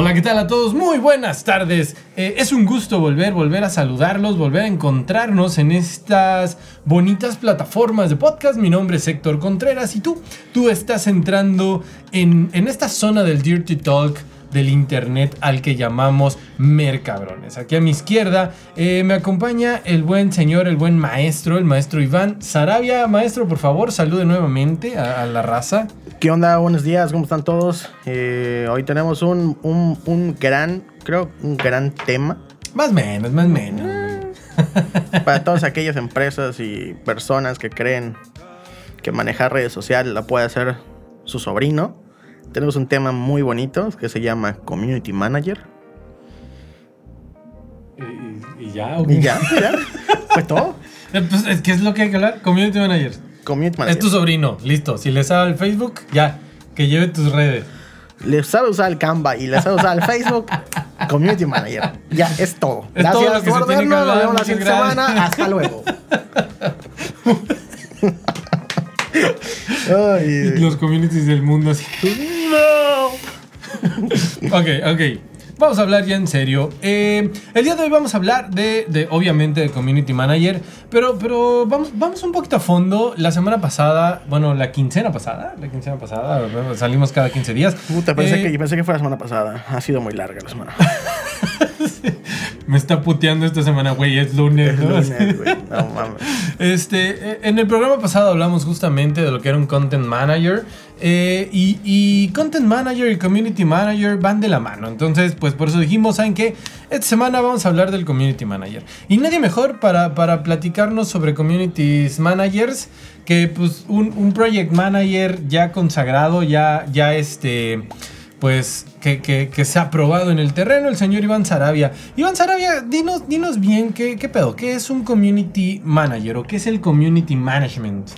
Hola, ¿qué tal a todos? Muy buenas tardes. Eh, es un gusto volver, volver a saludarlos, volver a encontrarnos en estas bonitas plataformas de podcast. Mi nombre es Héctor Contreras y tú, tú estás entrando en, en esta zona del Dirty Talk del internet al que llamamos Mercabrones. Aquí a mi izquierda eh, me acompaña el buen señor, el buen maestro, el maestro Iván Sarabia. Maestro, por favor, salude nuevamente a, la raza. ¿Qué onda? Buenos días, ¿cómo están todos? Eh, hoy tenemos un, un, un, gran, creo, un gran tema. Más menos, más menos. Para todas aquellas empresas y personas que creen que manejar redes sociales la puede hacer su sobrino tenemos un tema muy bonito que se llama Community Manager. ¿Y, ya? ¿Y ya? ¿Ya? ¿Fue todo? Pues, ¿Qué es lo que hay que hablar? Community Manager. Community Manager. Es tu sobrino, listo. Si le sabe el Facebook, ya. Que lleve tus redes. Le sabe usar el Canva y le sabe usar el Facebook, Community Manager. Ya, es todo. Es Gracias todo lo que por vernos. Nos vemos la siguiente semana. Hasta luego. Los communities del mundo así. Ok, ok. Vamos a hablar ya en serio. Eh, el día de hoy vamos a hablar de, obviamente, de Community Manager, pero, pero vamos, vamos un poquito a fondo. La semana pasada, bueno, la quincena pasada, la quincena pasada, salimos cada 15 días. Puta, pensé, eh, que, pensé que fue la semana pasada. Ha sido muy larga la semana. Me está puteando esta semana, güey, es lunes. lunes, güey. No mames. Este, eh, en el programa pasado hablamos justamente de lo que era un content manager. Eh, y, Content Manager y Community Manager van de la mano. Entonces, pues por eso dijimos, ¿saben qué? Esta semana vamos a hablar del Community Manager. Y nadie mejor para, para platicarnos sobre Communities Managers que pues un, Project Manager ya consagrado, ya, ya este pues que, que, se ha probado en el terreno, el señor Iván Sarabia. Iván Sarabia, dinos, dinos bien qué, qué pedo, qué es un community manager o qué es el community management.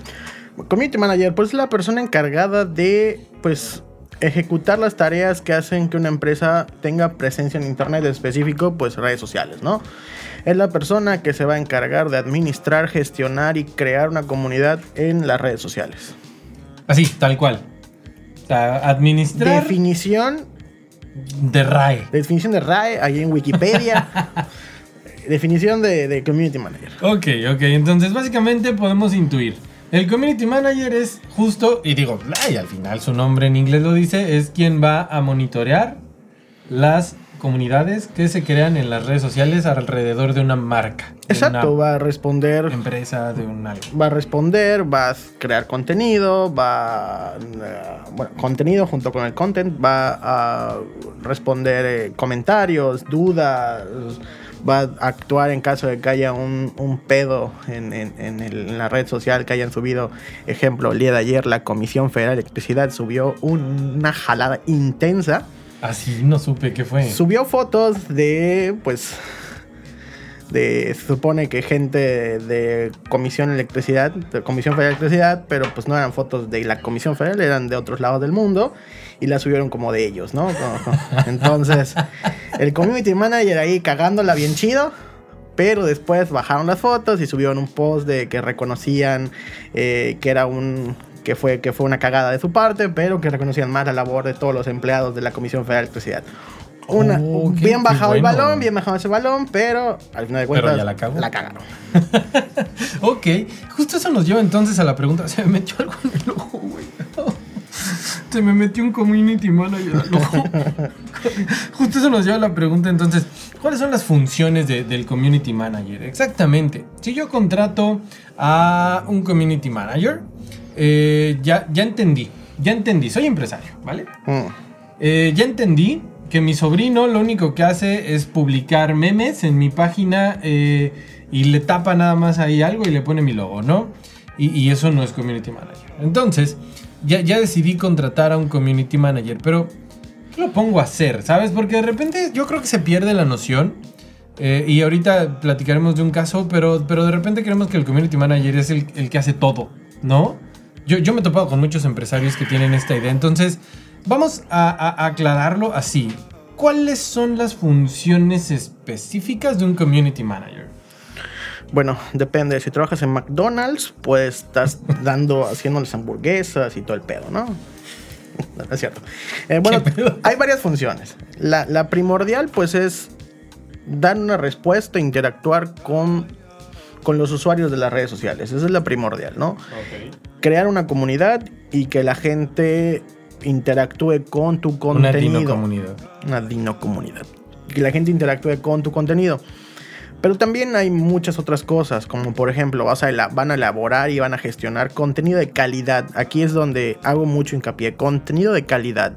Community manager, pues es la persona encargada de, pues, ejecutar las tareas que hacen que una empresa tenga presencia en internet, en específico, pues redes sociales, ¿no? Es la persona que se va a encargar de administrar, gestionar y crear una comunidad en las redes sociales. Así, tal cual. administrar. Definición de RAE. Definición de RAE, ahí en Wikipedia. definición de, de community manager. Ok, ok. Entonces, básicamente podemos intuir el community manager es justo, y digo, y al final su nombre en inglés lo dice, es quien va a monitorear las comunidades que se crean en las redes sociales alrededor de una marca. Exacto, va a responder. Empresa de un algo. Va a responder, va a crear contenido, va a, bueno, contenido junto con el content, va a responder eh, comentarios, dudas va a actuar en caso de que haya un, pedo en, la red social que hayan subido. Ejemplo, el día de ayer la Comisión Federal de Electricidad subió una jalada intensa. Así no supe qué fue. Subió fotos de, pues, de, se supone que gente de Comisión Electricidad, de Comisión Federal de Electricidad, pero pues no eran fotos de la Comisión Federal, eran de otros lados del mundo y la subieron como de ellos, ¿no? Entonces, el community manager ahí cagándola bien chido. Pero después bajaron las fotos y subieron un post de que reconocían eh, que era un que fue, que fue una cagada de su parte, pero que reconocían más la labor de todos los empleados de la Comisión Federal de Electricidad. Una, oh, bien bajado el balón, bien bajado ese balón, pero al final de cuentas ya la, la cagaron. ok, justo eso nos lleva entonces a la pregunta, ¿se me metió algo en el ojo, güey? Se me metió un community manager Justo eso nos lleva a la pregunta entonces, ¿cuáles son las funciones del community manager? Exactamente. Si yo contrato a un community manager, eh, ya, ya entendí, ya entendí, soy empresario, ¿vale? Mm. Eh, ya entendí que mi sobrino lo único que hace es publicar memes en mi página eh, y le tapa nada más ahí algo y le pone mi logo, ¿no? Y, y eso no es community manager. Entonces, ya, decidí contratar a un community manager, pero ¿qué lo pongo a hacer? ¿Sabes? Porque de repente yo creo que se pierde la noción. Eh, y ahorita platicaremos de un caso, pero, pero de repente creemos que el community manager es el, que hace todo, ¿no? Yo, yo, me he topado con muchos empresarios que tienen esta idea. Entonces, vamos a aclararlo así. ¿Cuáles son las funciones específicas de un community manager? Bueno, depende. Si trabajas en McDonald's, pues estás dando, haciéndoles hamburguesas y todo el pedo, ¿no? no, no es cierto. Eh, bueno, hay varias funciones. La, la primordial, pues, es dar una respuesta, interactuar con, con los usuarios de las redes sociales. Esa es la primordial, ¿no? Crear una comunidad y que la gente interactúe con tu Una contenido. dino comunidad. Una dino comunidad. Que la gente interactúe con tu contenido. Pero también hay muchas otras cosas, como por ejemplo, vas a van a elaborar y van a gestionar contenido de calidad. Aquí es donde hago mucho hincapié, contenido de calidad.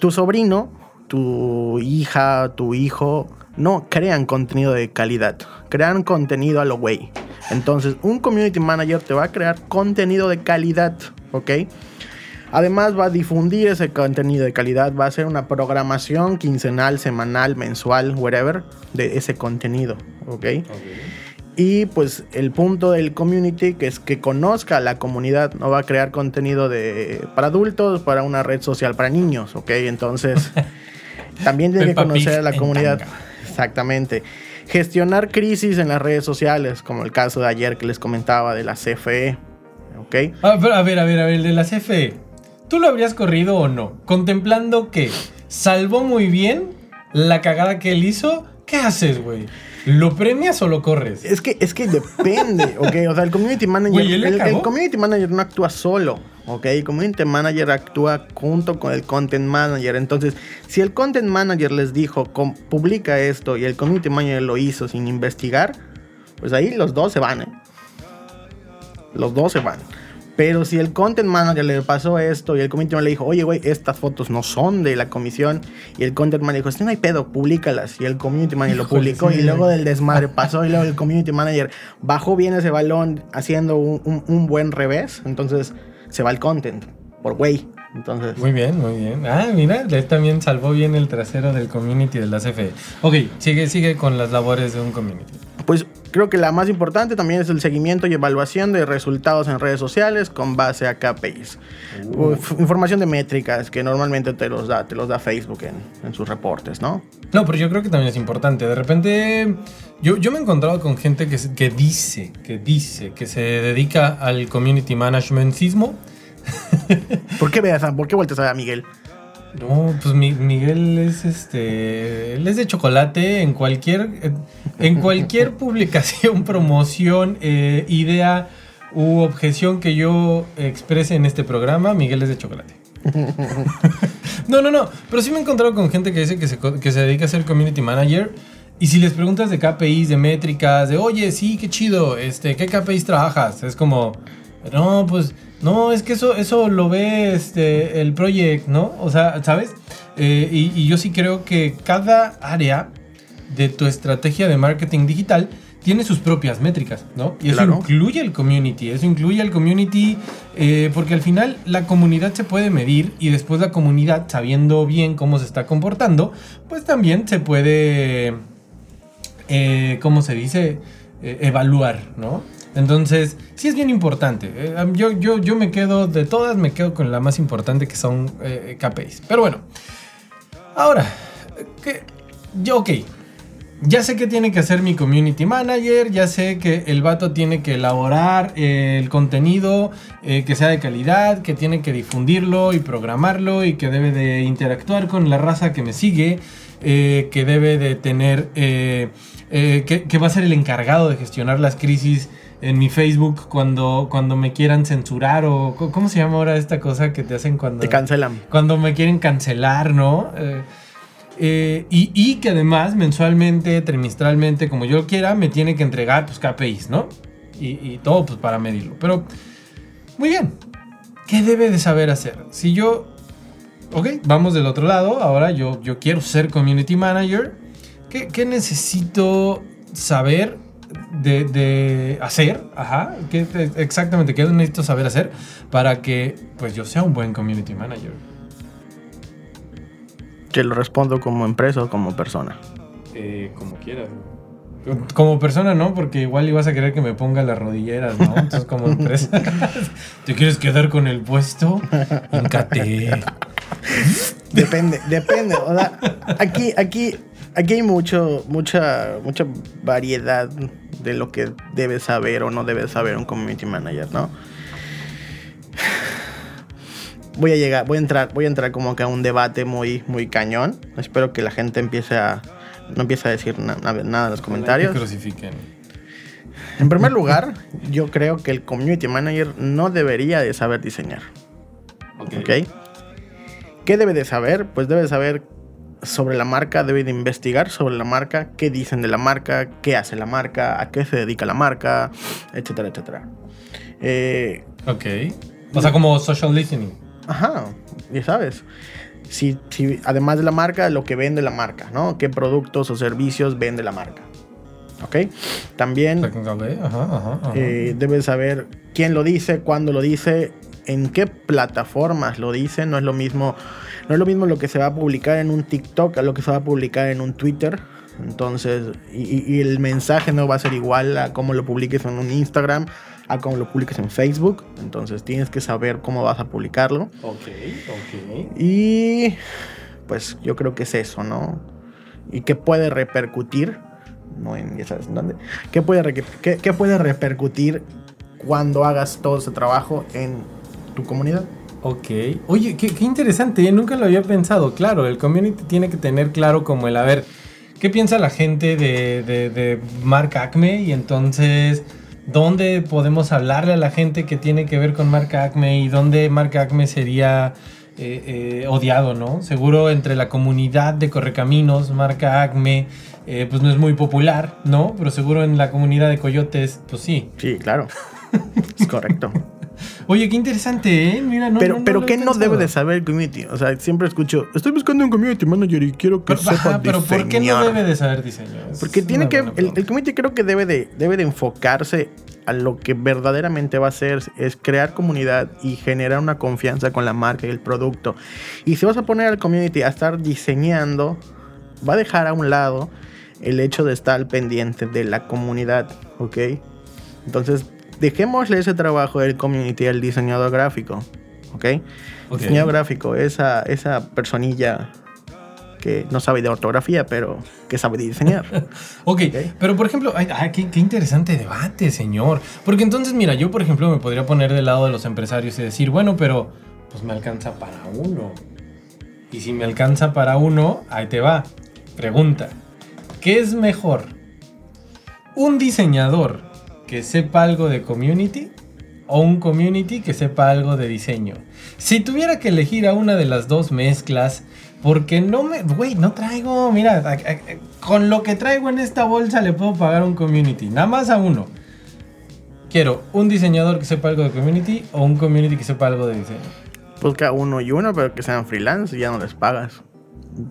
Tu sobrino, tu hija, tu hijo, no crean contenido de calidad, crean contenido a lo güey. Entonces, un community manager te va a crear contenido de calidad, ¿ok? Además va a difundir ese contenido de calidad, va a hacer una programación quincenal, semanal, mensual, whatever, de ese contenido, ¿ok? Y pues el punto del community que es que conozca a la comunidad, no va a crear contenido de para adultos, para una red social para niños, ¿ok? Entonces también tiene que conocer a la comunidad. tanga. Exactamente. Gestionar crisis en las redes sociales, como el caso de ayer que les comentaba de la CFE, ¿ok? Ah, pero, a ver, a ver, a ver, el de la CFE. ¿Tú lo habrías corrido o no? Contemplando que salvó muy bien la cagada que él hizo, ¿qué haces, güey? ¿Lo premias o lo corres? Es que, es que depende, ¿ok? O sea, el community manager. Güey, ¿él le el, el community manager no actúa solo, ¿ok? El community manager actúa junto con el content manager. Entonces, si el content manager les dijo, "Com- publica esto, y el community manager lo hizo sin investigar, pues ahí los dos se van, ¿eh? Los dos se van. Pero si el content manager le pasó esto y el community manager le dijo, oye, güey, estas fotos no son de la comisión, y el content manager dijo, sí, no hay pedo, públicalas. Y el community manager lo publicó, sí. y luego del desmadre pasó, y luego el community manager bajó bien ese balón haciendo un, un- un buen revés, entonces se va el content, por güey. Entonces, Muy bien, muy bien. Ah, mira, él también salvó bien el trasero del community de la CFE. Ok, sigue, sigue con las labores de un community. Pues creo que la más importante también es el seguimiento y evaluación de resultados en redes sociales con base a KPIs. Uf, información de métricas que normalmente te los da, te los da Facebook en, en sus reportes, ¿no? No, pero yo creo que también es importante. De repente, yo, yo me he encontrado con gente que, dice, que dice, que se dedica al community managementismo. ¿Por qué veas, por qué vueltas a Miguel? No, pues Mi- Miguel es este. Él es de chocolate en cualquier. En cualquier publicación, promoción, eh, idea u objeción que yo exprese en este programa, Miguel es de chocolate. No, no, no. Pero sí me he encontrado con gente que dice que se, que se dedica a ser community manager. Y si les preguntas de KPIs, de métricas, de oye, sí, qué chido, este, ¿qué KPIs trabajas? Es como, no, pues, no, es que eso, eso lo ve este, el project, ¿no? O sea, ¿sabes? Eh, y, y yo sí creo que cada área de tu estrategia de marketing digital tiene sus propias métricas, ¿no? Y eso Claro. incluye el community, eso incluye al community, eh, porque al final la comunidad se puede medir y después la comunidad, sabiendo bien cómo se está comportando, pues también se puede, eh, ¿cómo se dice? Eh, evaluar, ¿no? Entonces, sí es bien importante. Eh, yo, yo, yo me quedo, de todas, me quedo con la más importante que son eh, KPIs. Pero bueno, ahora, yo, ok, ya sé que tiene que hacer mi community manager, ya sé que el vato tiene que elaborar eh, el contenido eh, que sea de calidad, que tiene que difundirlo y programarlo y que debe de interactuar con la raza que me sigue, que debe de tener, que, que va a ser el encargado de gestionar las crisis en mi Facebook cuando, cuando me quieran censurar o ¿cómo se llama ahora esta cosa que te hacen cuando... Te cancelan. Cuando me quieren cancelar, ¿no? Eh, eh, y, y que además mensualmente, trimestralmente, como yo quiera, me tiene que entregar pues KPIs, ¿no? Y, y todo pues para medirlo. Pero, muy bien. ¿Qué debe de saber hacer? Si yo... Ok, vamos del otro lado. Ahora yo, yo quiero ser community manager. ¿Qué, qué necesito saber de, de hacer? Ajá. ¿Qué, exactamente, ¿qué necesito saber hacer para que pues yo sea un buen community manager? Que lo respondo como empresa o como persona. Eh, como quieras. Como persona, ¿no? Porque igual ibas a querer que me ponga las rodilleras, ¿no? Entonces, como empresa, ¿te quieres quedar con el puesto? Híncate. Depende, depende. O sea, aquí, aquí, aquí hay mucho, mucha, mucha variedad de lo que debe saber o no debe saber un community manager, ¿no? voy a llegar, voy a entrar, voy a entrar como que a un debate muy, muy cañón. Espero que la gente empiece a, no empiece a decir na- na- nada en los comentarios. Que crucifiquen. En primer lugar, yo creo que el community manager no debería de saber diseñar. ¿Ok? ¿Qué debe de saber? Pues debe de saber sobre la marca, debe de investigar sobre la marca, qué dicen de la marca, qué hace la marca, a qué se dedica la marca, etcétera, etcétera. Eh, Ok. O sea, como social listening. Ajá, ya sabes. Si, si, además de la marca, lo que vende la marca, ¿no? ¿Qué productos o servicios vende la marca? ¿Ok? También Ajá, ajá, ajá. eh, debes saber quién lo dice, cuándo lo dice, en qué plataformas lo dice. No es lo mismo, no es lo mismo lo que se va a publicar en un TikTok a lo que se va a publicar en un Twitter. Entonces, y, el mensaje no va a ser igual a cómo lo publiques en un Instagram, a cómo lo publiques en Facebook. Entonces, tienes que saber cómo vas a publicarlo. Ok, ok. Y pues yo creo que es eso, ¿no? Y qué puede repercutir, no en, ya sabes en dónde, qué puede, qué puede repercutir cuando hagas todo ese trabajo en tu comunidad. Ok. Oye, qué, qué interesante, ¿eh? nunca lo había pensado. Claro, el community tiene que tener claro como el, a ver, ¿qué piensa la gente de, de, de marca Acme? Y entonces, ¿dónde podemos hablarle a la gente que tiene que ver con marca Acme? Y dónde marca Acme sería eh, eh, odiado, ¿no? Seguro entre la comunidad de Correcaminos, marca Acme, eh, pues no es muy popular, ¿no? Pero seguro en la comunidad de Coyotes, pues sí. Sí, claro. es correcto. Oye, qué interesante, ¿eh? Mira, no, pero no- no pero ¿qué no debe de saber el community? O sea, siempre escucho, estoy buscando un community manager y quiero que Pero, sepa ajá, pero ¿por qué no diseñar". debe de saber diseño? Es Porque tiene que. El, el community creo que debe de, debe de enfocarse a lo que verdaderamente va a hacer, es crear comunidad y generar una confianza con la marca y el producto. Y si vas a poner al community a estar diseñando, va a dejar a un lado el hecho de estar pendiente de la comunidad, ¿ok? Entonces, dejémosle ese trabajo del community al diseñador gráfico, ¿ok? Diseñador gráfico, esa, esa personilla que no sabe de ortografía, pero que sabe de diseñar. Ok, pero por ejemplo, ay, ay, qué, qué interesante debate, señor. Porque entonces, mira, yo por ejemplo me podría poner del lado de los empresarios y decir, bueno, pero pues me alcanza para uno. Y si me alcanza para uno, ahí te va. Pregunta, ¿qué es mejor? ¿Un diseñador que sepa algo de community o un community que sepa algo de diseño? Si tuviera que elegir a una de las dos mezclas, porque no me... Güey, no traigo... Mira, a- a- con lo que traigo en esta bolsa le puedo pagar un community. Nada más a uno. Quiero un diseñador que sepa algo de community o un community que sepa algo de diseño. Busca uno y uno, pero que sean freelance y ya no les pagas.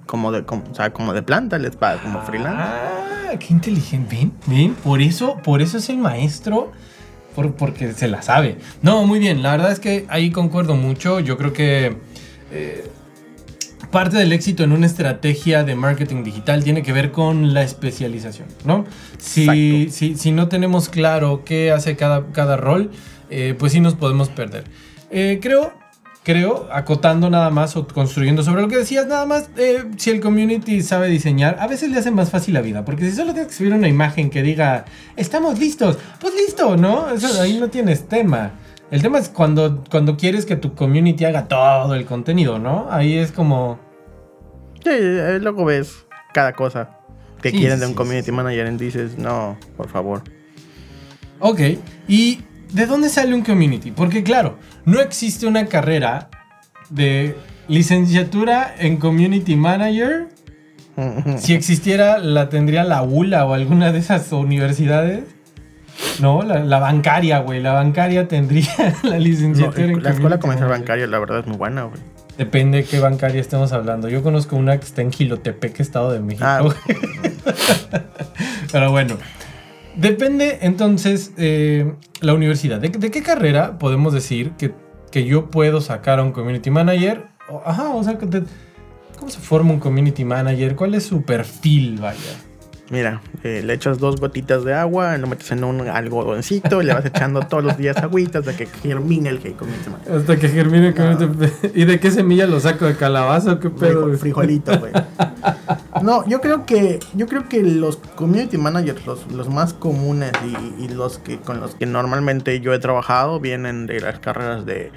Como de, como, o sea, como de planta les pagas como freelance. Ah, qué inteligente. Ven, ven, por eso, por eso es el maestro. por- porque se la sabe. No, muy bien. La verdad es que ahí concuerdo mucho. Yo creo que eh, parte del éxito en una estrategia de marketing digital tiene que ver con la especialización, ¿no? Si, si, si no tenemos claro qué hace cada, cada rol, eh, pues sí nos podemos perder. Eh, creo, creo, acotando nada más o construyendo sobre lo que decías, nada más, eh, si el community sabe diseñar, a veces le hace más fácil la vida, porque si solo tienes que subir una imagen que diga, estamos listos, pues listo, ¿no? Eso, ahí no tienes tema. El tema es cuando, cuando quieres que tu community haga todo el contenido, ¿no? Ahí es como... Sí, eh, luego ves cada cosa que Sí, quieren de un sí, community sí. manager y dices, no, por favor. Ok, ¿y de dónde sale un community? Porque claro, no existe una carrera de licenciatura en community manager. Si existiera, la tendría la ULA o alguna de esas universidades. No, la, la bancaria, güey. La bancaria tendría la No, licenciatura en la escuela comercial bancaria, la verdad, es muy buena, güey. Depende de qué bancaria estemos hablando. Yo conozco una que está en Gilotepec, Estado de México. Ah, Pero bueno. Depende entonces eh, la universidad. ¿De, de qué carrera podemos decir que, que yo puedo sacar a un community manager? O- ajá, o sea, ¿cómo se forma un community manager? ¿Cuál es su perfil, vaya? Mira, eh, le echas dos gotitas de agua, lo metes en un algodoncito y le vas echando todos los días agüitas de que germine el community manager. Hasta que germine el community ¿Y de qué semilla lo saco? ¿De calabaza o qué pedo? Frijo- frijolito, güey. No, yo creo que yo creo que los community managers, los, los más comunes y, y los que con los que normalmente yo he trabajado vienen de las carreras de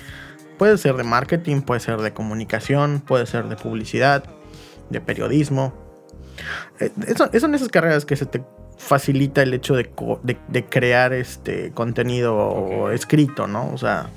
puede ser de marketing, puede ser de comunicación, puede ser de publicidad, de periodismo. Eh, son esas carreras que se te facilita el hecho de, co- de- de crear este contenido escrito, ¿no? O sea,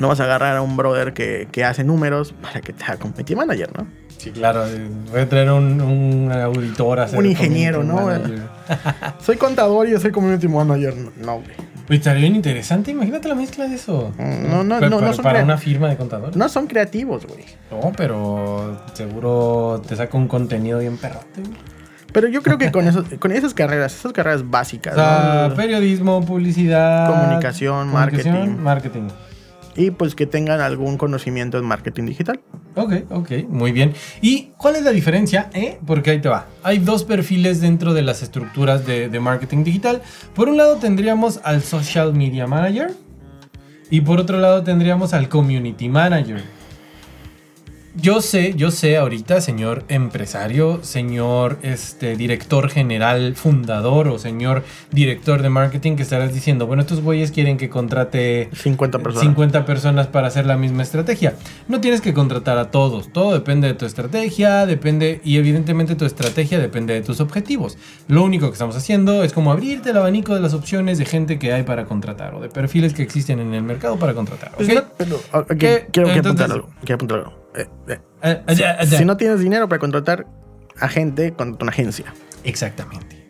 no vas a agarrar a un brother que, que hace números para que te haga community manager, ¿no? Sí, claro. eh, Voy a traer un, un auditor a Un ingeniero, ¿no? manager. Soy contador y yo soy community manager. No, güey. Oye, estaría bien interesante. Imagínate la mezcla de eso. Mm, no, no, no, no son para una firma de contadores. No son creativos, güey. No, pero seguro te saca un contenido bien perrote. güey. Pero yo creo que con, esos, con esas carreras, esas carreras O básicas, sea, ¿no? periodismo, publicidad, Comunicación, marketing. marketing. y pues que tengan algún conocimiento en marketing digital. Ok, ok, muy bien. ¿Y cuál es la diferencia? eh? Porque ahí te va. Hay dos perfiles dentro de las estructuras de, de marketing digital. Por un lado tendríamos al social media manager y por otro lado tendríamos al community manager. Yo sé, yo sé ahorita, señor empresario, señor este, director general, fundador o señor director de marketing que estarás diciendo, bueno, estos güeyes quieren que contrate 50 personas. 50 personas para hacer la misma estrategia. No tienes que contratar a todos, todo depende de tu estrategia, depende y evidentemente tu estrategia depende de tus objetivos. Lo único que estamos haciendo es como abrirte el abanico de las opciones de gente que hay para contratar o de perfiles que existen en el mercado para contratar. Pues no, pero, ok, ¿Qué? quiero, quiero Entonces- apuntar algo. Quiero apuntar algo. Eh, eh, Eh, eh. Si no tienes dinero para contratar a gente, contrata una agencia. Exactamente.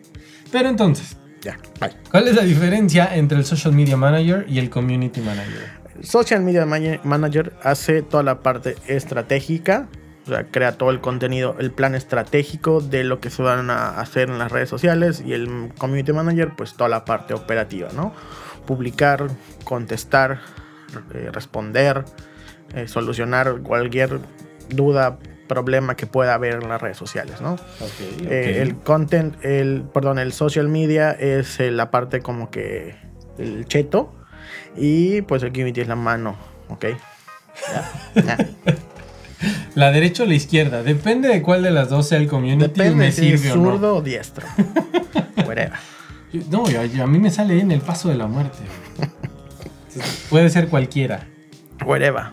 Pero entonces, Ya, bye. ¿cuál es la diferencia entre el social media manager y el community manager? Social Media Manager- Manager hace toda la parte estratégica, o sea, crea todo el contenido, el plan estratégico de lo que se van a hacer en las redes sociales y el Community Manager, pues toda la parte operativa, ¿no? Publicar, contestar, eh, responder, eh, solucionar cualquier duda, problema que pueda haber en las redes sociales, ¿no? Eh, el content, el, perdón, el social media es eh, la parte como que el cheto y pues el community es la mano, ¿ok? La derecha o la izquierda, depende de cuál de las dos sea el community Depende me si es sirve o no. zurdo o diestro. Whatever. No, yo- a mí me sale en el paso de la muerte. Puede ser cualquiera. Whatever.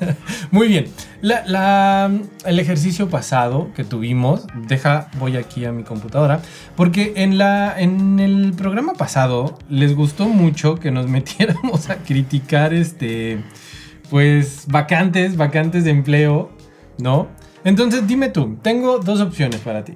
Muy bien. El ejercicio pasado que tuvimos, deja, voy aquí a mi computadora, porque en, en el programa pasado les gustó mucho que nos metiéramos a criticar este, pues, vacantes, vacantes de empleo, ¿no? Entonces dime tú, tengo dos opciones para ti.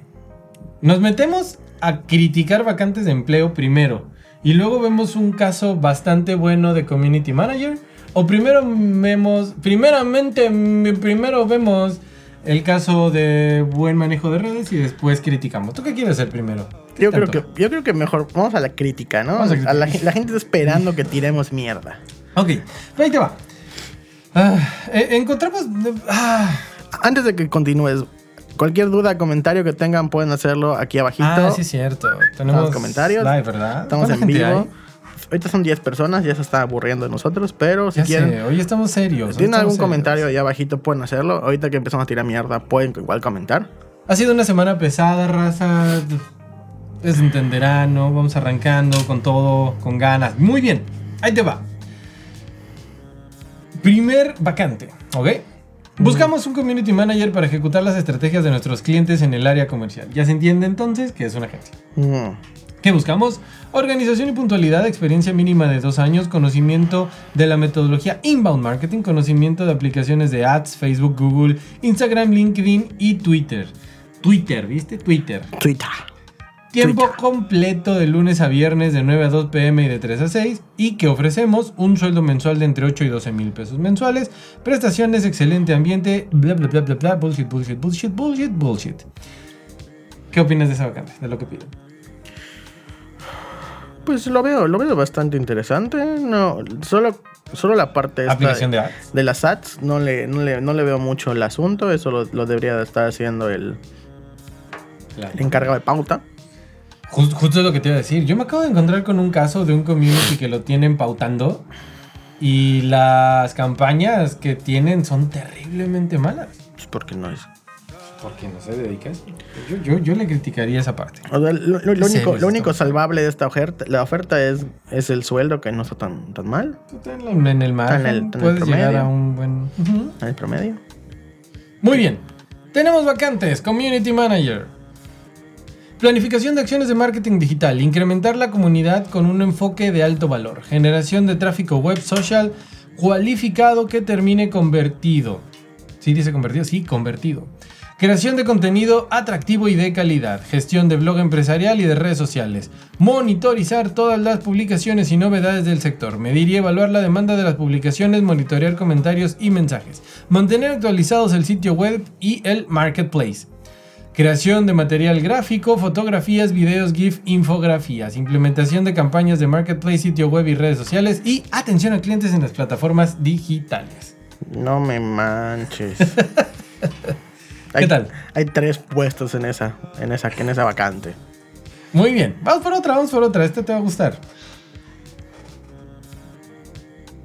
Nos metemos a criticar vacantes de empleo primero y luego vemos un caso bastante bueno de community manager o primero vemos primeramente m- primero vemos el caso de buen manejo de redes y después criticamos. ¿Tú qué quieres hacer primero? ¿Qué Yo creo, que, yo creo que mejor vamos a la crítica, ¿no? Vamos a criticar. la, la gente está esperando que tiremos mierda. Ok, ahí te va. Ah, eh, encontramos ah, Antes de que continúes, cualquier duda, comentario que tengan pueden hacerlo aquí abajito. ah, sí es cierto. Tenemos comentarios. live, ¿verdad? Estamos ¿Cuánta en vivo. hay? Ahorita son 10 personas, ya se está aburriendo de nosotros, pero si Ya quieren, sé, hoy estamos serios. hoy tienen algún serios. comentario ahí abajito, pueden hacerlo. Ahorita que empezamos a tirar mierda, pueden igual comentar. Ha sido una semana pesada, raza. Es entenderán, ¿no? Vamos arrancando con todo, con ganas. Muy bien, ahí te va. Primer vacante, ¿ok? Buscamos un community manager para ejecutar las estrategias de nuestros clientes en el área comercial. Ya se entiende entonces que es una agencia. Mm. ¿Qué buscamos? Organización y puntualidad, experiencia mínima de dos años, conocimiento de la metodología inbound marketing, conocimiento de aplicaciones de ads, Facebook, Google, Instagram, LinkedIn y Twitter. Twitter, ¿viste? Twitter. Twitter. Tiempo Twitter. completo de lunes a viernes de 9 a 2 pm y de 3 a 6 y que ofrecemos un sueldo mensual de entre 8 y 12 mil pesos mensuales, prestaciones, excelente ambiente, bla bla bla bla bla, bullshit, bullshit, bullshit, bullshit, bullshit. ¿Qué opinas de esa vacante? De lo que piden. Pues lo veo, lo veo bastante interesante. No, solo, solo la parte esta Aplicación de, de ads. de las ads no le, no, le, no le veo mucho el asunto. Eso lo, lo debería de estar haciendo el, Claro. el encargado de pauta. Justo, justo es lo que te iba a decir. Yo me acabo de encontrar con un caso de un community que lo tienen pautando y las campañas que tienen son terriblemente malas. Pues porque no es. Porque no se dedica. Yo, yo, yo le criticaría esa parte. O sea, lo, lo- lo Sí, único, lo único está- salvable de esta oferta, la oferta es, es el sueldo que no está tan, tan mal está en, el margen, en el- en el puedes llegar a un buen... En el promedio. Muy bien. Tenemos vacantes. Community Manager. Planificación de acciones de marketing digital. Incrementar la comunidad con un enfoque de alto valor. Generación de tráfico web social cualificado que termine convertido. ¿Sí dice convertido? Sí, convertido. Creación de contenido atractivo y de calidad. Gestión de blog empresarial y de redes sociales. Monitorizar todas las publicaciones y novedades del sector. Medir y evaluar la demanda de las publicaciones. Monitorear comentarios y mensajes. Mantener actualizados el sitio web y el marketplace. Creación de material gráfico, fotografías, videos, GIF, infografías, implementación de campañas de marketplace, sitio web y redes sociales y atención a clientes en las plataformas digitales. No me manches. ¿Qué tal? Hay tres puestos en esa, en esa, en esa vacante. Muy bien, vamos por otra, vamos por otra, este te va a gustar.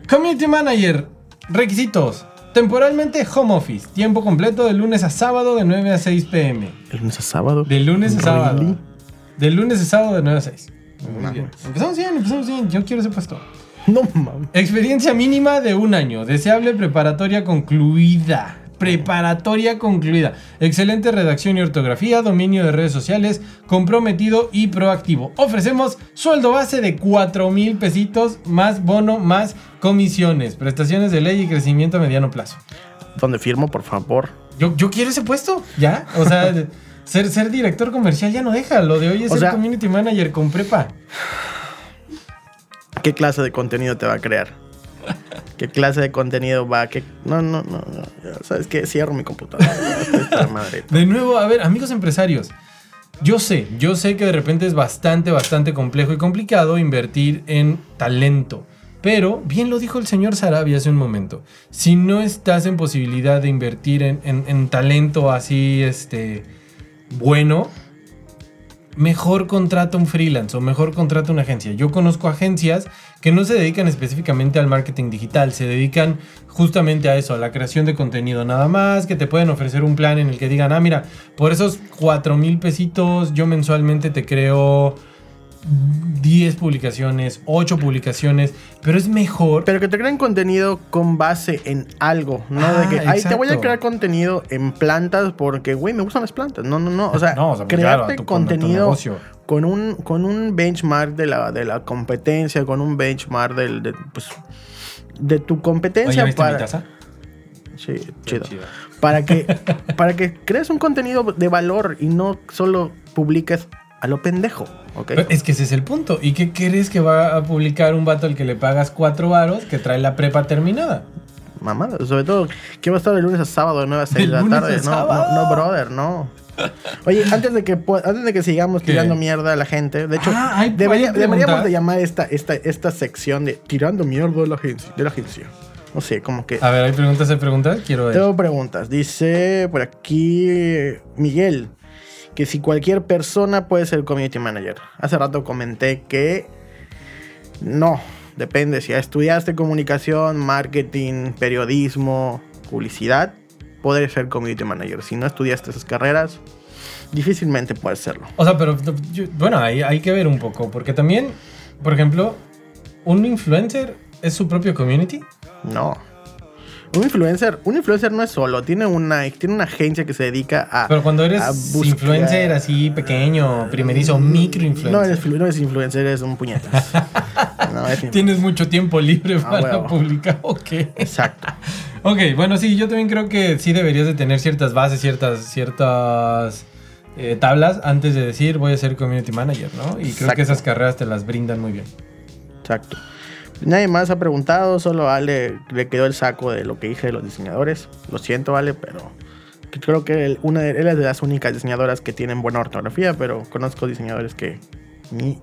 Community Manager, requisitos. Temporalmente home office, tiempo completo de lunes a sábado de 9 a 6 pm. ¿El lunes a sábado? De lunes a sábado. De lunes a sábado de 9 a 6. Muy bien. Empezamos bien, empezamos bien. Yo quiero ese puesto. No mames. Experiencia mínima de un año. Deseable preparatoria concluida. Preparatoria concluida. Excelente redacción y ortografía. Dominio de redes sociales. Comprometido y proactivo. Ofrecemos sueldo base de 4 mil pesitos más bono más comisiones. Prestaciones de ley y crecimiento a mediano plazo. ¿Dónde firmo, por favor? Yo, yo quiero ese puesto. ¿Ya? O sea, ser, ser director comercial ya no deja. Lo de hoy es O ser sea- community manager con prepa. ¿Qué clase de contenido te va a crear? ¿Qué clase de contenido va a que No, no, no, no. ¿Sabes qué? Cierro mi computadora. De nuevo, a ver, amigos empresarios. Yo sé, yo sé que de repente es bastante, bastante complejo y complicado invertir en talento. Pero, bien lo dijo el señor Sarabia hace un momento, si no estás en posibilidad de invertir en, en- en talento así, este, bueno, mejor contrata un freelance o mejor contrata una agencia. Yo conozco agencias que no se dedican específicamente al marketing digital, se dedican justamente a eso, a la creación de contenido nada más, que te pueden ofrecer un plan en el que digan, ah, mira, por esos 4 mil pesitos yo mensualmente te creo 10 publicaciones, 8 publicaciones, pero es mejor... Pero que te creen contenido con base en algo, no de Ah, que, ay, te voy a crear contenido en plantas porque, güey, me gustan las plantas. No, no, no. O sea, No, o sea, pues, crearte claro, tu- contenido. Con un, con un benchmark de la, de la competencia, con un benchmark del, de, pues, de tu Oye, competencia ¿viste mi para. taza? Sí, chido. chido. Para que, para que crees un contenido de valor y no solo publiques a lo pendejo, ¿ok? Pero Es que ese es el punto. ¿Y qué crees que va a publicar un vato al que le pagas cuatro varos que trae la prepa terminada? Mamada, sobre todo, que va a estar de lunes a sábado de 9 a 6 de ¿De la tarde. No, no, no, brother, no. Oye, antes de que antes de que sigamos ¿Qué? tirando mierda a la gente, de hecho, Ah, hay- debería- hay deberíamos de llamar esta, esta, esta sección de tirando mierda de la agencia. De la agencia. No sé, como que. A ver, ¿hay preguntas? ¿Hay preguntas? Quiero ver. Tengo preguntas. Dice por aquí Miguel que si cualquier persona puede ser community manager. Hace rato comenté que no, depende. Si estudiaste comunicación, marketing, periodismo, publicidad, puedes ser community manager. Si no estudiaste esas carreras, difícilmente puedes serlo. O sea, pero yo- bueno, hay, hay que ver un poco. Porque también, por ejemplo, un influencer es su propio community. No. Un influencer, un influencer no es solo, tiene una, tiene una agencia que se dedica a. Pero cuando eres buscar- influencer así pequeño, primerizo, micro influencer. No eres, no eres influencer, eres un puñetas. no, Tienes mucho tiempo libre Ah, para huevo. publicar. Ok. Exacto. Ok, bueno, sí, yo también creo que sí deberías de tener ciertas bases, ciertas, ciertas eh, tablas antes de decir voy a ser community manager, ¿no? Y creo que esas carreras te las brindan muy bien. Exacto. Nadie más ha preguntado, solo a Ale le quedó el saco de lo que dije de los diseñadores. Lo siento, Ale, pero creo que él, una de, él es de las únicas diseñadoras que tienen buena ortografía, pero conozco diseñadores que ni.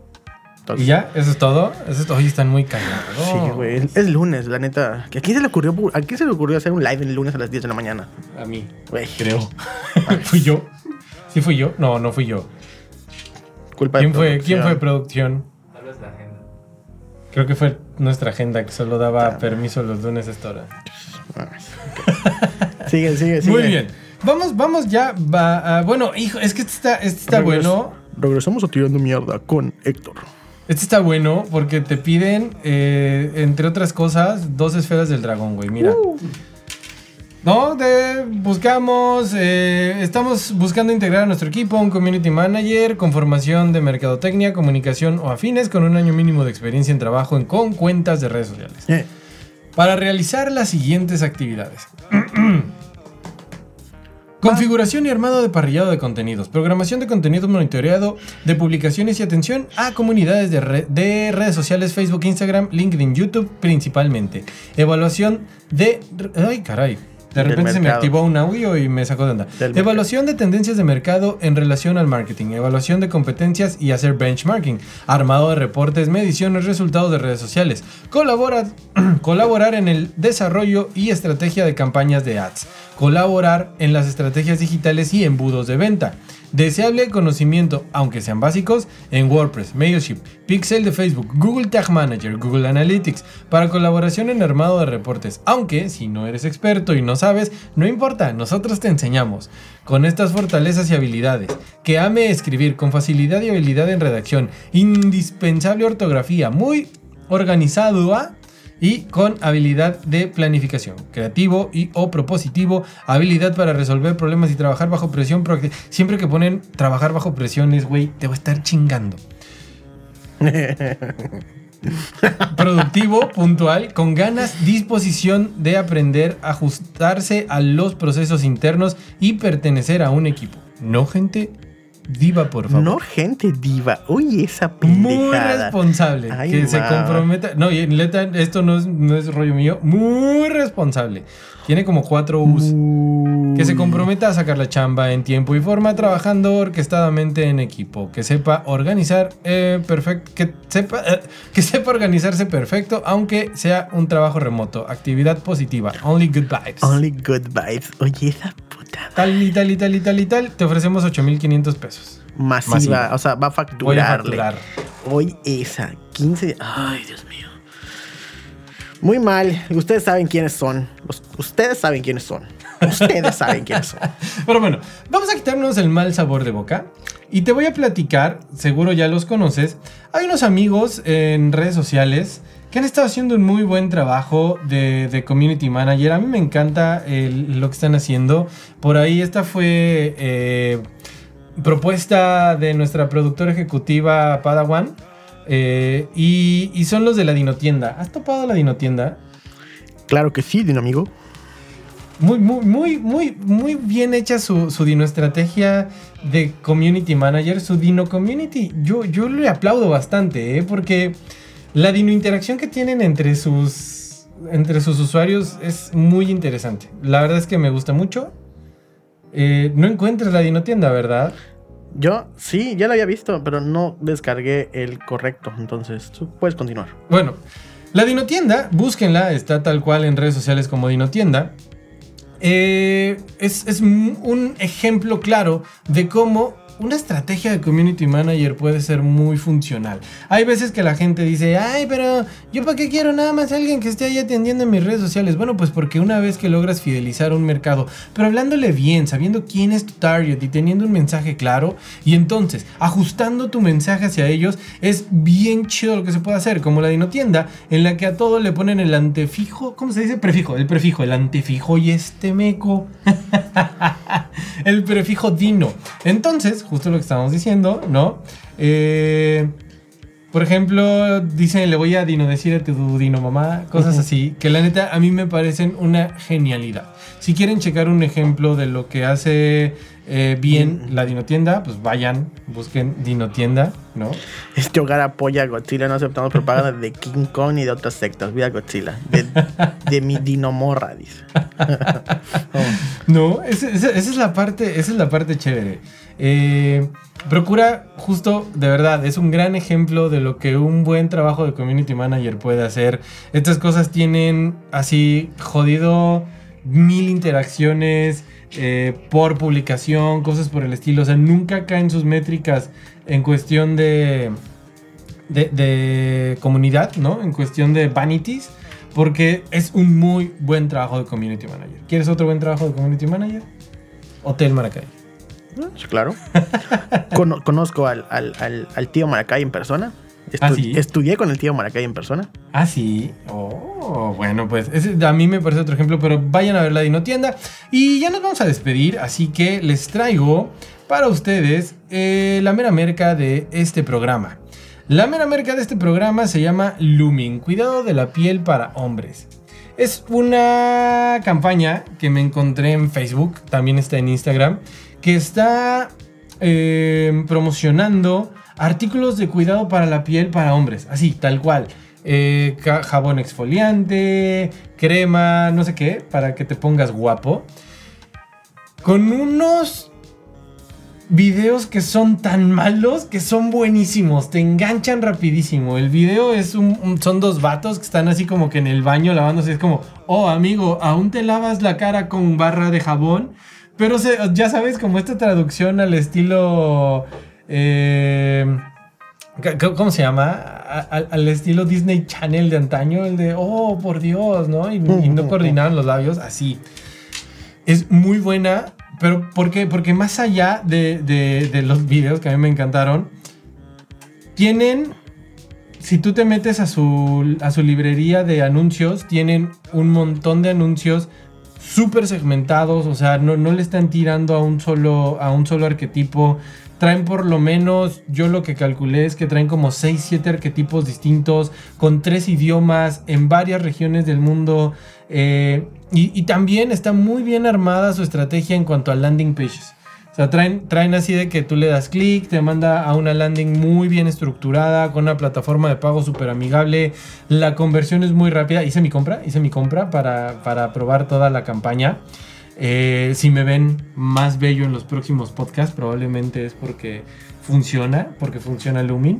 Entonces, ¿Y ya? ¿Eso es todo? Eso es todo. Hoy están muy callados. Sí, güey. Es, es lunes, la neta. ¿A quién se le ocurrió, a quién se le ocurrió hacer un live el lunes a las 10 de la mañana? A mí, Güey. creo. ¿Fui yo? ¿Sí fui yo? No, no fui yo. Culpa de ¿Quién fue, ¿Quién fue producción. Tal vez la agenda. Creo que fue nuestra agenda que solo daba permiso los lunes a esta hora. Sigue, sigue, sigue. Muy bien. vamos, vamos ya. Va, ah, bueno, hijo, es que este está, este está Regres- bueno. Regresamos a tirando mierda con Héctor. Este está bueno porque te piden, eh, entre otras cosas, dos esferas del dragón, güey. Mira. No, de, buscamos, eh, estamos buscando integrar a nuestro equipo un community manager con formación de mercadotecnia, comunicación o afines con un año mínimo de experiencia en trabajo en, con cuentas de redes sociales. Eh, Para realizar las siguientes actividades. Configuración y armado de parrillado de contenidos. Programación de contenidos monitoreado de publicaciones y atención a comunidades de, de redes sociales, Facebook, Instagram, LinkedIn, YouTube principalmente. Evaluación de... Ay, caray. De repente se me activó un audio y me sacó de onda. Del mercado. Evaluación de tendencias de mercado en relación al marketing. Evaluación de competencias y hacer benchmarking. Armado de reportes, mediciones, resultados de redes sociales. Colabora, colaborar en el desarrollo y estrategia de campañas de ads. Colaborar en las estrategias digitales y embudos de venta. Deseable conocimiento, aunque sean básicos, en WordPress, Mailchimp, Pixel de Facebook, Google Tag Manager, Google Analytics, para colaboración en armado de reportes. Aunque, si no eres experto y no sabes, no importa, nosotros te enseñamos. Con estas fortalezas y habilidades, que ame escribir con facilidad y habilidad en redacción, indispensable ortografía, muy organizado ¿ah? Y con habilidad de planificación, creativo y o propositivo, habilidad para resolver problemas y trabajar bajo presión. Siempre que ponen trabajar bajo presiones, güey, te va a estar chingando. Productivo, puntual, con ganas, disposición de aprender, ajustarse a los procesos internos y pertenecer a un equipo. No gente diva, por favor. no gente diva. Uy, esa Muy pendejada. responsable. Ay, que se comprometa. No, y neta, esto no es, no es rollo mío. Muy responsable. Tiene como cuatro U's. Que se comprometa a sacar la chamba en tiempo y forma, trabajando orquestadamente en equipo. Que sepa organizar eh, perfecto. Que sepa, eh, que sepa organizarse perfecto, aunque sea un trabajo remoto. Actividad positiva. Only good vibes. Only good vibes. Oye, esa Tal y tal y tal y tal y tal. Te ofrecemos 8500 pesos. masiva. Masiva. O sea, va a Voy a facturarle. facturar. Hoy esa. 15. Ay, Dios mío. Muy mal. Ustedes saben quiénes son. Ustedes saben quiénes son. Ustedes saben quiénes son. Pero bueno, vamos a quitarnos el mal sabor de boca. Y te voy a platicar, seguro ya los conoces. Hay unos amigos en redes sociales que han estado haciendo un muy buen trabajo de, de community manager. A mí me encanta el- lo que están haciendo. Por ahí esta fue eh, propuesta de nuestra productora ejecutiva Padawan. eh, y, y son los de la Dinotienda. ¿Has topado la Dinotienda? Claro que sí, Dino amigo. Muy, muy, muy, muy, muy bien hecha su, su Dino estrategia de community manager. Su Dino community, yo, yo le aplaudo bastante, ¿eh? porque la Dino interacción que tienen entre sus, entre sus usuarios es muy interesante. La verdad es que me gusta mucho. Eh, no encuentras la Dino tienda, ¿verdad? Yo sí, ya lo había visto, pero no descargué el correcto. Entonces, tú puedes continuar. Bueno, la Dinotienda, búsquenla, está tal cual en redes sociales como Dinotienda. Eh, es, es un ejemplo claro de cómo una estrategia de community manager puede ser muy funcional. Hay veces que la gente dice, ay, pero yo para qué quiero nada más alguien que esté ahí atendiendo en mis redes sociales. Bueno, pues porque una vez que logras fidelizar un mercado, pero hablándole bien, sabiendo quién es tu target y teniendo un mensaje claro, y entonces ajustando tu mensaje hacia ellos, es bien chido lo que se puede hacer, como la dinotienda, en la que a todo le ponen el antefijo, ¿cómo se dice? Prefijo, el prefijo, el antefijo y este meco. el prefijo dino. Entonces, justo lo que estábamos diciendo, ¿no? Eh, por ejemplo, dicen, le voy a dino decir a tu dino mamá, cosas así, que la neta a mí me parecen una genialidad. Si quieren checar un ejemplo de lo que hace eh, bien la dinotienda, pues vayan, busquen dinotienda, ¿no? Este hogar apoya a Godzilla. No aceptamos propaganda de King Kong ni de otras sectas. Viva Godzilla. De, de mi dinomorra, dice. No, esa es la parte, esa es la parte chévere. Eh, procura, justo, de verdad, es un gran ejemplo de lo que un buen trabajo de community manager puede hacer. Estas cosas tienen así jodido mil interacciones eh, por publicación, cosas por el estilo. O sea, nunca caen sus métricas en cuestión de, de, de comunidad, ¿no? En cuestión de vanities. Porque es un muy buen trabajo de community manager. ¿Quieres otro buen trabajo de community manager? Hotel Maracay. Sí, claro. Cono- conozco al, al- al- al tío Maracay en persona. Estu- ¿Ah, sí? Estudié con el tío Maracay en persona. Ah, sí. Oh, bueno, pues ese a mí me parece otro ejemplo, pero vayan a ver la Dinotienda. Y ya nos vamos a despedir, así que les traigo para ustedes eh, la mera merca de este programa. La mera merca de este programa se llama Lumin, cuidado de la piel para hombres. Es una campaña que me encontré en Facebook, también está en Instagram, que está eh, promocionando artículos de cuidado para la piel para hombres, así, tal cual. Eh, jabón exfoliante, crema, no sé qué, para que te pongas guapo. Con unos videos que son tan malos que son buenísimos, te enganchan rapidísimo. El video es un, son dos vatos que están así como que en el baño lavándose. Es como, oh amigo, aún te lavas la cara con barra de jabón. Pero ya sabes, como esta traducción al estilo... eh, ¿Cómo se llama? Al, al estilo Disney Channel de antaño, el de, oh, por Dios, ¿no? Y no coordinaban los labios, así. Es muy buena, pero ¿por qué? Porque más allá de, de- de los videos que a mí me encantaron, tienen, si tú te metes a su, a su librería de anuncios, tienen un montón de anuncios súper segmentados, o sea, no, no le están tirando a un, solo, a un solo arquetipo. Traen por lo menos, yo lo que calculé es que traen como 6, 7 arquetipos distintos, con tres idiomas, en varias regiones del mundo. eh, y, también está muy bien armada su estrategia en cuanto a landing pages. O sea, traen, traen así de que tú le das clic, te manda a una landing muy bien estructurada, con una plataforma de pago súper amigable. La conversión es muy rápida. Hice mi compra, hice mi compra para, para probar toda la campaña. Eh, si me ven más bello en los próximos podcasts, probablemente es porque funciona, porque funciona Lumin.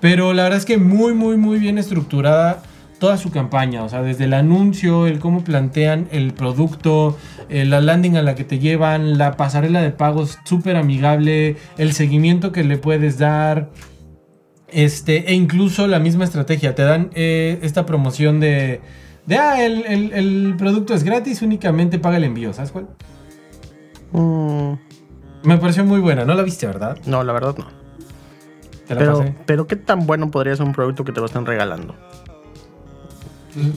Pero la verdad es que muy, muy, muy bien estructurada toda su campaña. O sea, desde el anuncio, el cómo plantean el producto, eh, la landing a la que te llevan, la pasarela de pagos súper amigable, el seguimiento que le puedes dar. Este, e incluso la misma estrategia. Te dan eh, esta promoción de. De, ah, el, el- el producto es gratis, únicamente paga el envío. ¿Sabes cuál? Mm, Me pareció muy buena. ¿No la viste, verdad? no, la verdad no. Te la Pero, pasé. pero ¿qué tan bueno podría ser un producto que te lo están regalando?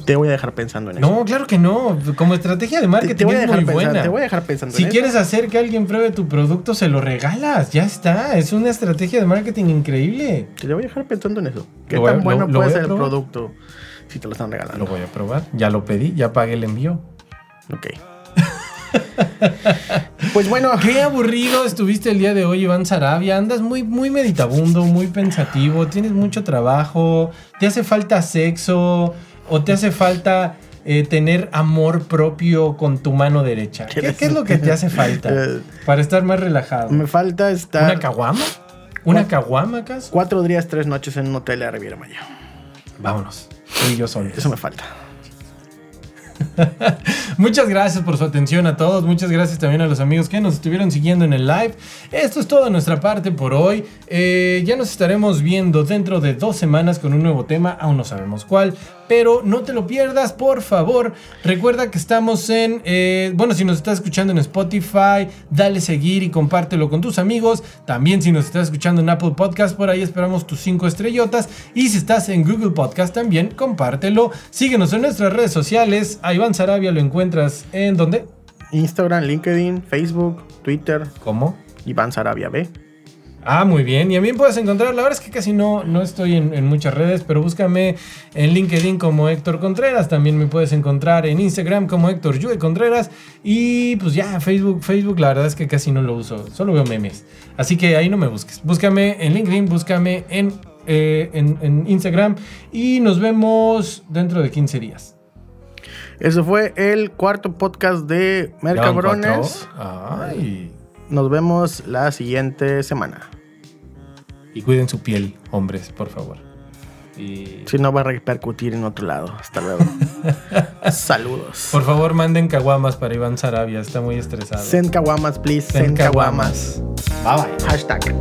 Te voy a dejar pensando en eso. No, claro que no. Como estrategia de marketing te voy a es dejar muy pensando, buena. te voy a dejar pensando Si en quieres eso. hacer que alguien pruebe tu producto, se lo regalas. Ya está. Es una estrategia de marketing increíble. Te voy a dejar pensando en eso. ¿Qué Lo voy a- tan bueno lo- puede ser el producto si te lo están regalando? Lo voy a probar. Ya lo pedí, ya pagué el envío. Ok. pues bueno, Qué aburrido estuviste el día de hoy, Iván Sarabia. Andas muy, muy meditabundo, muy pensativo. Tienes mucho trabajo. Te hace falta sexo o te hace falta eh, tener amor propio con tu mano derecha. ¿Qué, qué es lo que te hace falta Eh, para estar más relajado? me falta ¿Una estar caguama? ¿Una caguama acaso? cuatro días, tres noches en un hotel de Riviera Maya. Vámonos. Y yo solos. Eso me falta. Muchas gracias por su atención a todos. Muchas gracias también a los amigos que nos estuvieron siguiendo en el live. Esto es todo de nuestra parte por hoy. Eh, ya nos estaremos viendo dentro de dos semanas con un nuevo tema. Aún no sabemos cuál. Pero no te lo pierdas, por favor. Recuerda que estamos en... eh, bueno, si nos estás escuchando en Spotify, dale seguir y compártelo con tus amigos. También si nos estás escuchando en Apple Podcast, por ahí esperamos tus cinco estrellotas. Y si estás en Google Podcast también, compártelo. Síguenos en nuestras redes sociales. A Iván Sarabia lo encuentras en dónde? Instagram, LinkedIn, Facebook, Twitter, ¿Cómo? Iván Sarabia B. Ah, muy bien. Y a mí me puedes encontrar, la verdad es que casi no, no estoy en, en muchas redes, pero búscame en LinkedIn como Héctor Contreras. También me puedes encontrar en Instagram como Héctor Yue Contreras. Y pues ya, Facebook, Facebook, la verdad es que casi no lo uso. Solo veo memes. Así que ahí no me busques. Búscame en LinkedIn, búscame en, eh, en, en Instagram. Y nos vemos dentro de 15 días. Eso fue el cuarto podcast de ¿Ya van Mercabrones. Ay. Nos vemos la siguiente semana. Y cuiden su piel, hombres, por favor. Y... Si no va a repercutir en otro lado. Hasta luego. Saludos. Por favor, manden caguamas para Iván Sarabia, está muy estresado. Send kawamas, please. Send Send kawamas. Bye bye. Hashtag.